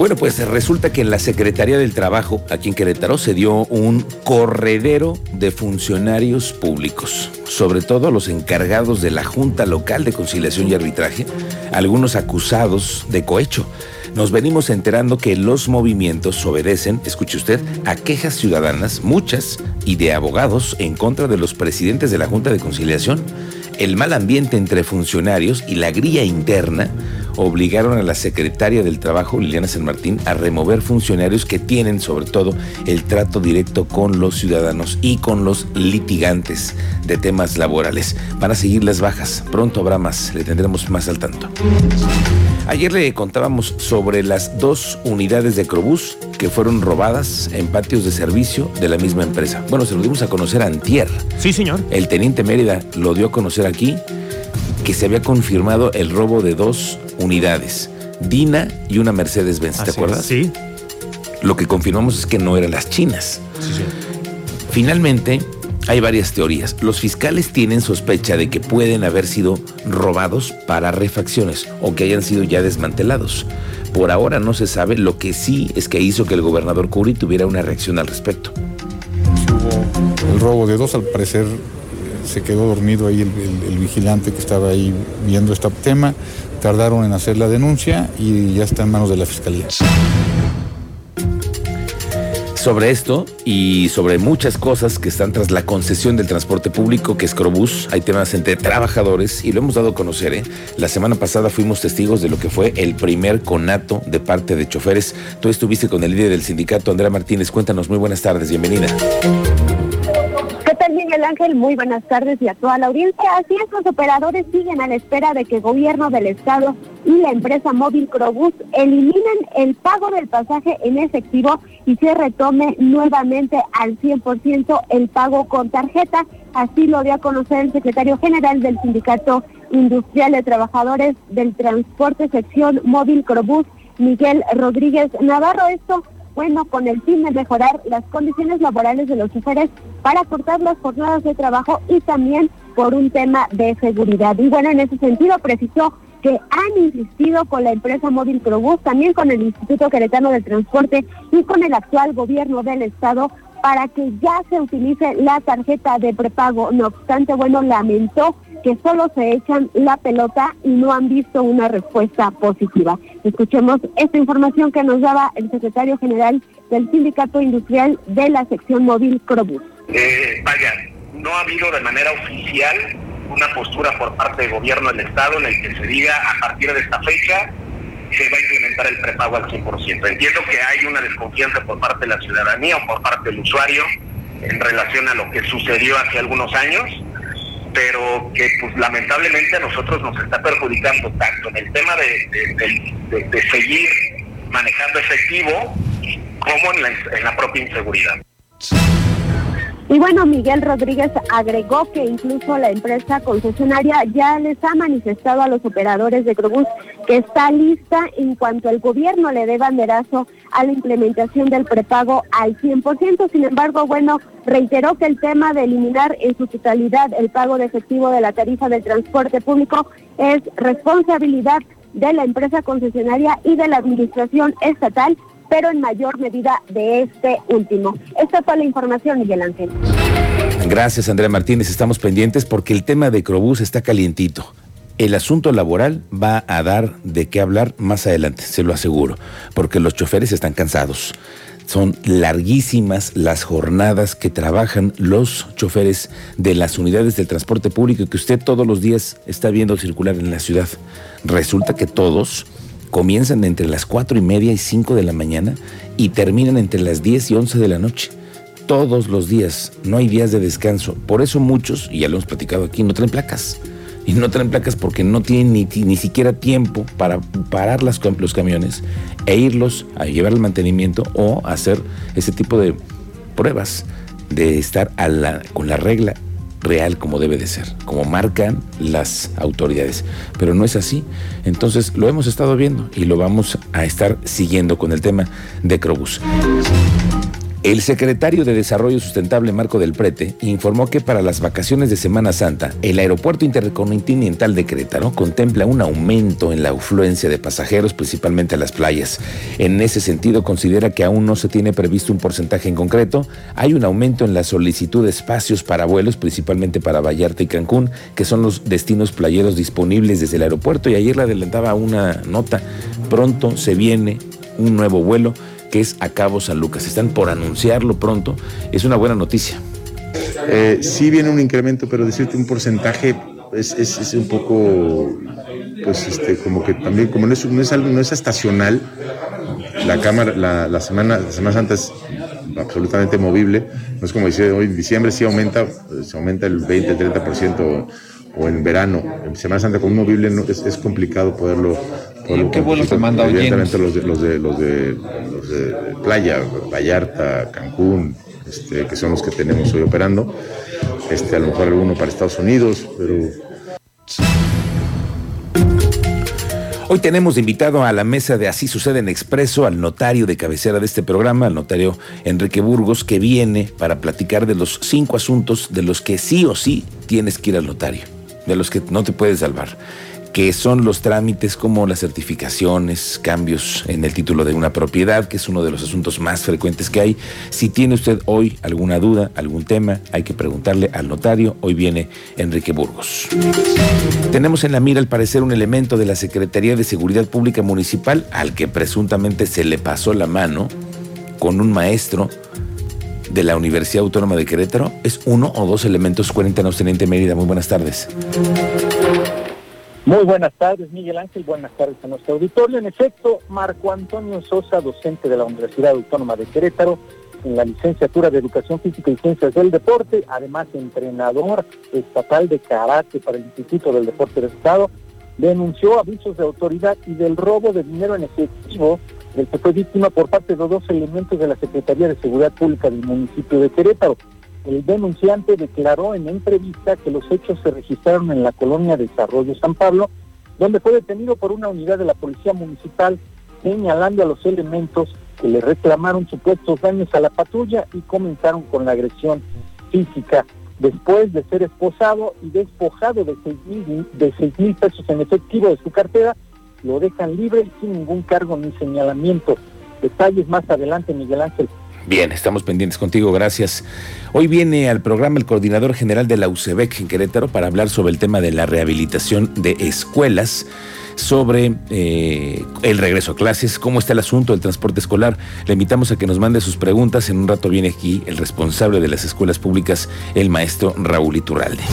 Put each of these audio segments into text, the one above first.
Bueno, pues resulta que en la Secretaría del Trabajo, aquí en Querétaro, se dio un corredero de funcionarios públicos, sobre todo los encargados de la Junta Local de Conciliación y Arbitraje, algunos acusados de cohecho. Nos venimos enterando que los movimientos obedecen, escuche usted, a quejas ciudadanas, muchas, y de abogados en contra de los presidentes de la Junta de Conciliación. El mal ambiente entre funcionarios y la grilla interna obligaron a la secretaria del Trabajo, Liliana San Martín, a remover funcionarios que tienen sobre todo el trato directo con los ciudadanos y con los litigantes de temas laborales. Van a seguir las bajas, pronto habrá más, le tendremos más al tanto. Ayer le contábamos sobre las dos unidades de Crobús que fueron robadas en patios de servicio de la misma empresa. Bueno, se lo dimos a conocer a Antier. Sí, señor. El teniente Mérida lo dio a conocer aquí que se había confirmado el robo de dos unidades, Dina y una Mercedes-Benz, ¿te acuerdas? Sí. Lo que confirmamos es que no eran las chinas. Sí, sí. Finalmente, hay varias teorías. Los fiscales tienen sospecha de que pueden haber sido robados para refacciones o que hayan sido ya desmantelados. Por ahora no se sabe, lo que sí es que hizo que el gobernador Curry tuviera una reacción al respecto. Hubo el robo de dos, al parecer se quedó dormido ahí el, el, el, vigilante que estaba ahí viendo este tema. Tardaron en hacer la denuncia y ya está en manos de la fiscalía. Sobre esto y sobre muchas cosas que están tras la concesión del transporte público, que es Crobús, hay temas entre trabajadores y lo hemos dado a conocer. ¿eh? La semana pasada fuimos testigos de lo que fue el primer conato de parte de choferes. Tú estuviste con el líder del sindicato, Andrea Martínez. Cuéntanos, muy buenas tardes, bienvenida. ¿Qué tal, Miguel Ángel? Muy buenas tardes y a toda la audiencia. Así es, los operadores siguen a la espera de que el gobierno del estado y la empresa móvil Crobús eliminen el pago del pasaje en efectivo y se retome nuevamente al 100% el pago con tarjeta. Así lo dio a conocer el secretario general del Sindicato Industrial de Trabajadores del Transporte Sección Móvil Crobús, Miguel Rodríguez Navarro. Esto bueno, con el fin de mejorar las condiciones laborales de los choferes para cortar las jornadas de trabajo y también por un tema de seguridad. Y bueno, en ese sentido precisó que han insistido con la empresa móvil Probús, también con el Instituto Queretano del Transporte y con el actual gobierno del estado para que ya se utilice la tarjeta de prepago. No obstante, bueno, lamentó que solo se echan la pelota y no han visto una respuesta positiva. Escuchemos esta información que nos daba el secretario general del Sindicato Industrial de la sección móvil Crobús. Eh, vaya, no ha habido de manera oficial una postura por parte del gobierno del Estado en el que se diga a partir de esta fecha se va a implementar el prepago al 100%. Entiendo que hay una desconfianza por parte de la ciudadanía o por parte del usuario en relación a lo que sucedió hace algunos años pero que pues lamentablemente a nosotros nos está perjudicando tanto en el tema de, de, de, seguir manejando efectivo como en la, en la propia inseguridad. Y bueno, Miguel Rodríguez agregó que incluso la empresa concesionaria ya les ha manifestado a los operadores de Crobús que está lista en cuanto el gobierno le dé banderazo a la implementación del prepago al 100%. Sin embargo, bueno, reiteró que el tema de eliminar en su totalidad el pago de efectivo de la tarifa del transporte público es responsabilidad de la empresa concesionaria y de la administración estatal pero en mayor medida de este último. Esta fue la información, Miguel Ángel. Gracias, Andrea Martínez. Estamos pendientes porque el tema de Crobús está calientito. El asunto laboral va a dar de qué hablar más adelante, se lo aseguro, porque los choferes están cansados. Son larguísimas las jornadas que trabajan los choferes de las unidades del transporte público que usted todos los días está viendo circular en la ciudad. Resulta que todos comienzan entre las cuatro y media y cinco de la mañana y terminan entre las 10 y 11 de la noche. Todos los días, no hay días de descanso. Por eso muchos, y ya lo hemos platicado aquí, no traen placas. Y no traen placas porque no tienen ni, ni siquiera tiempo para parar las, los camiones e irlos a llevar el mantenimiento o hacer ese tipo de pruebas de estar con la regla real como debe de ser, como marcan las autoridades. Pero no es así. Entonces lo hemos estado viendo y lo vamos a estar siguiendo con el tema de Crobus. El secretario de Desarrollo Sustentable Marco del Prete informó que para las vacaciones de Semana Santa, el Aeropuerto Intercontinental de Querétaro contempla un aumento en la afluencia de pasajeros, principalmente a las playas. En ese sentido, considera que aún no se tiene previsto un porcentaje en concreto. Hay un aumento en la solicitud de espacios para vuelos, principalmente para Vallarta y Cancún, que son los destinos playeros disponibles desde el aeropuerto. Y ayer le adelantaba una nota. Pronto se viene un nuevo vuelo que es a Cabo San Lucas. Están por anunciarlo pronto. Es una buena noticia. Eh, sí viene un incremento, pero decirte un porcentaje es, es, un poco, pues este, como que también, como no es, no es, algo, no es estacional, la cámara, la, la, semana, la Semana Santa es absolutamente movible, no es como decir hoy en diciembre sí aumenta, se aumenta el 20, el 30% o en verano, en Semana Santa un movible no, es, es complicado poderlo qué vuelos te manda Evidentemente los de, los, de, los, de, los de playa, Vallarta, Cancún, este, que son los que tenemos hoy operando. Este, a lo mejor alguno para Estados Unidos, pero... Hoy tenemos invitado a la mesa de Así sucede en Expreso al notario de cabecera de este programa, al notario Enrique Burgos, que viene para platicar de los cinco asuntos de los que sí o sí tienes que ir al notario, de los que no te puedes salvar que son los trámites como las certificaciones, cambios en el título de una propiedad, que es uno de los asuntos más frecuentes que hay. Si tiene usted hoy alguna duda, algún tema, hay que preguntarle al notario. Hoy viene Enrique Burgos. Tenemos en la mira, al parecer, un elemento de la Secretaría de Seguridad Pública Municipal al que presuntamente se le pasó la mano con un maestro de la Universidad Autónoma de Querétaro. ¿Es uno o dos elementos? Cuéntanos, Teniente Mérida. Muy buenas tardes. Muy buenas tardes, Miguel Ángel. Buenas tardes a nuestro auditorio. En efecto, Marco Antonio Sosa, docente de la Universidad Autónoma de Querétaro, en la licenciatura de Educación Física y Ciencias del Deporte, además entrenador estatal de karate para el Instituto del Deporte del Estado, denunció abusos de autoridad y del robo de dinero en efectivo del que fue víctima por parte de dos elementos de la Secretaría de Seguridad Pública del municipio de Querétaro. El denunciante declaró en entrevista que los hechos se registraron en la colonia Desarrollo San Pablo, donde fue detenido por una unidad de la Policía Municipal, señalando a los elementos que le reclamaron supuestos daños a la patrulla y comenzaron con la agresión física. Después de ser esposado y despojado de seis mil, mil pesos en efectivo de su cartera, lo dejan libre sin ningún cargo ni señalamiento. Detalles más adelante, Miguel Ángel. Bien, estamos pendientes contigo, gracias. Hoy viene al programa el coordinador general de la UCEBEC en Querétaro para hablar sobre el tema de la rehabilitación de escuelas, sobre eh, el regreso a clases, cómo está el asunto del transporte escolar. Le invitamos a que nos mande sus preguntas. En un rato viene aquí el responsable de las escuelas públicas, el maestro Raúl Iturralde.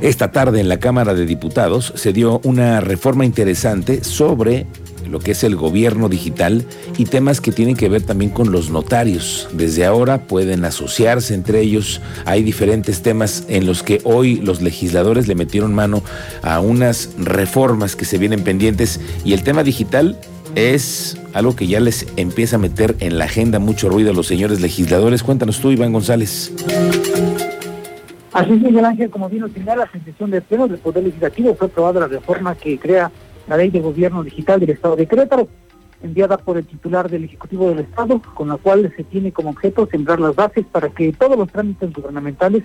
Esta tarde en la Cámara de Diputados se dio una reforma interesante sobre lo que es el gobierno digital y temas que tienen que ver también con los notarios. Desde ahora pueden asociarse entre ellos. Hay diferentes temas en los que hoy los legisladores le metieron mano a unas reformas que se vienen pendientes y el tema digital es algo que ya les empieza a meter en la agenda mucho ruido a los señores legisladores. Cuéntanos tú, Iván González. Así es, Miguel Ángel, como bien lo señala, la sesión de pleno del Poder Legislativo fue aprobada la reforma que crea la Ley de Gobierno Digital del Estado de Querétaro, enviada por el titular del Ejecutivo del Estado, con la cual se tiene como objeto sembrar las bases para que todos los trámites gubernamentales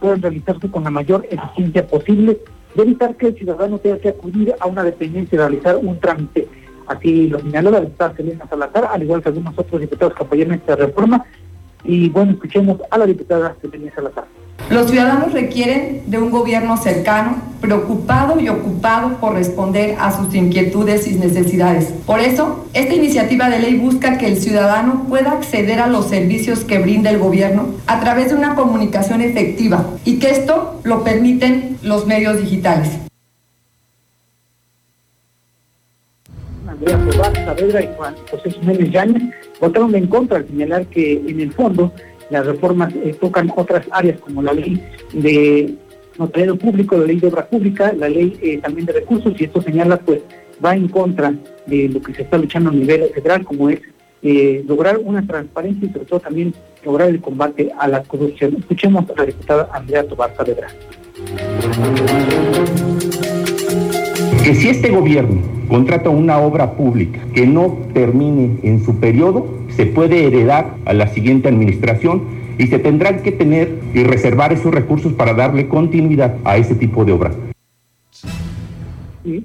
puedan realizarse con la mayor eficiencia posible de evitar que el ciudadano tenga que acudir a una dependencia y realizar un trámite. Así lo señaló la diputada Selena Salazar, al igual que algunos otros diputados que apoyan esta reforma. Y bueno, escuchemos a la diputada Selena Salazar. Los ciudadanos requieren de un gobierno cercano, preocupado y ocupado por responder a sus inquietudes y necesidades. Por eso, esta iniciativa de ley busca que el ciudadano pueda acceder a los servicios que brinda el gobierno a través de una comunicación efectiva y que esto lo permiten los medios digitales. Andrea Saavedra y Juan José Jiménez votaron en contra al señalar que en el fondo las reformas eh, tocan otras áreas como la ley de notariado público, la ley de obra pública, la ley eh, también de recursos, y esto señala, pues, va en contra de lo que se está luchando a nivel federal, como es eh, lograr una transparencia y sobre todo también lograr el combate a la corrupción. Escuchemos a la diputada Andrea Tobar Saavedra. Que si este gobierno contrata una obra pública que no termine en su periodo, se puede heredar a la siguiente administración y se tendrán que tener y reservar esos recursos para darle continuidad a ese tipo de obra. Sí.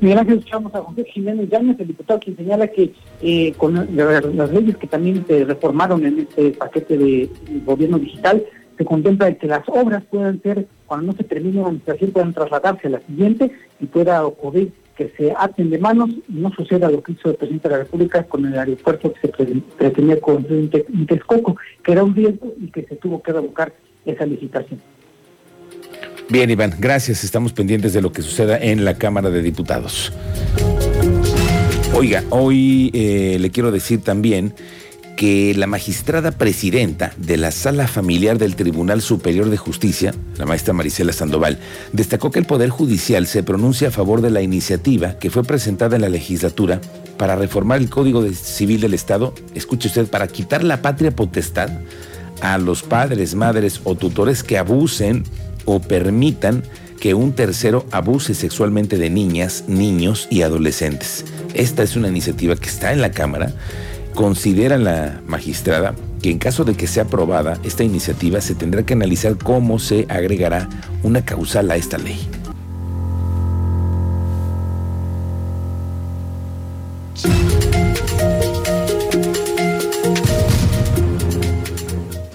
Gracias, escuchamos a José Jiménez Llanes, el diputado, quien señala que eh, con las leyes que también se reformaron en este paquete de gobierno digital, se contempla que las obras puedan ser, cuando no se termine la administración, puedan trasladarse a la siguiente y pueda ocurrir que se aten de manos y no suceda lo que hizo el presidente de la República con el aeropuerto que se pretendía construir en Texcoco, que era un riesgo y que se tuvo que revocar esa licitación. Bien, Iván, gracias. Estamos pendientes de lo que suceda en la Cámara de Diputados. Oiga, hoy eh, le quiero decir también que la magistrada presidenta de la Sala Familiar del Tribunal Superior de Justicia, la maestra Marisela Sandoval, destacó que el Poder Judicial se pronuncia a favor de la iniciativa que fue presentada en la legislatura para reformar el Código Civil del Estado, escuche usted, para quitar la patria potestad a los padres, madres o tutores que abusen o permitan que un tercero abuse sexualmente de niñas, niños y adolescentes. Esta es una iniciativa que está en la Cámara Considera la magistrada que en caso de que sea aprobada esta iniciativa se tendrá que analizar cómo se agregará una causal a esta ley.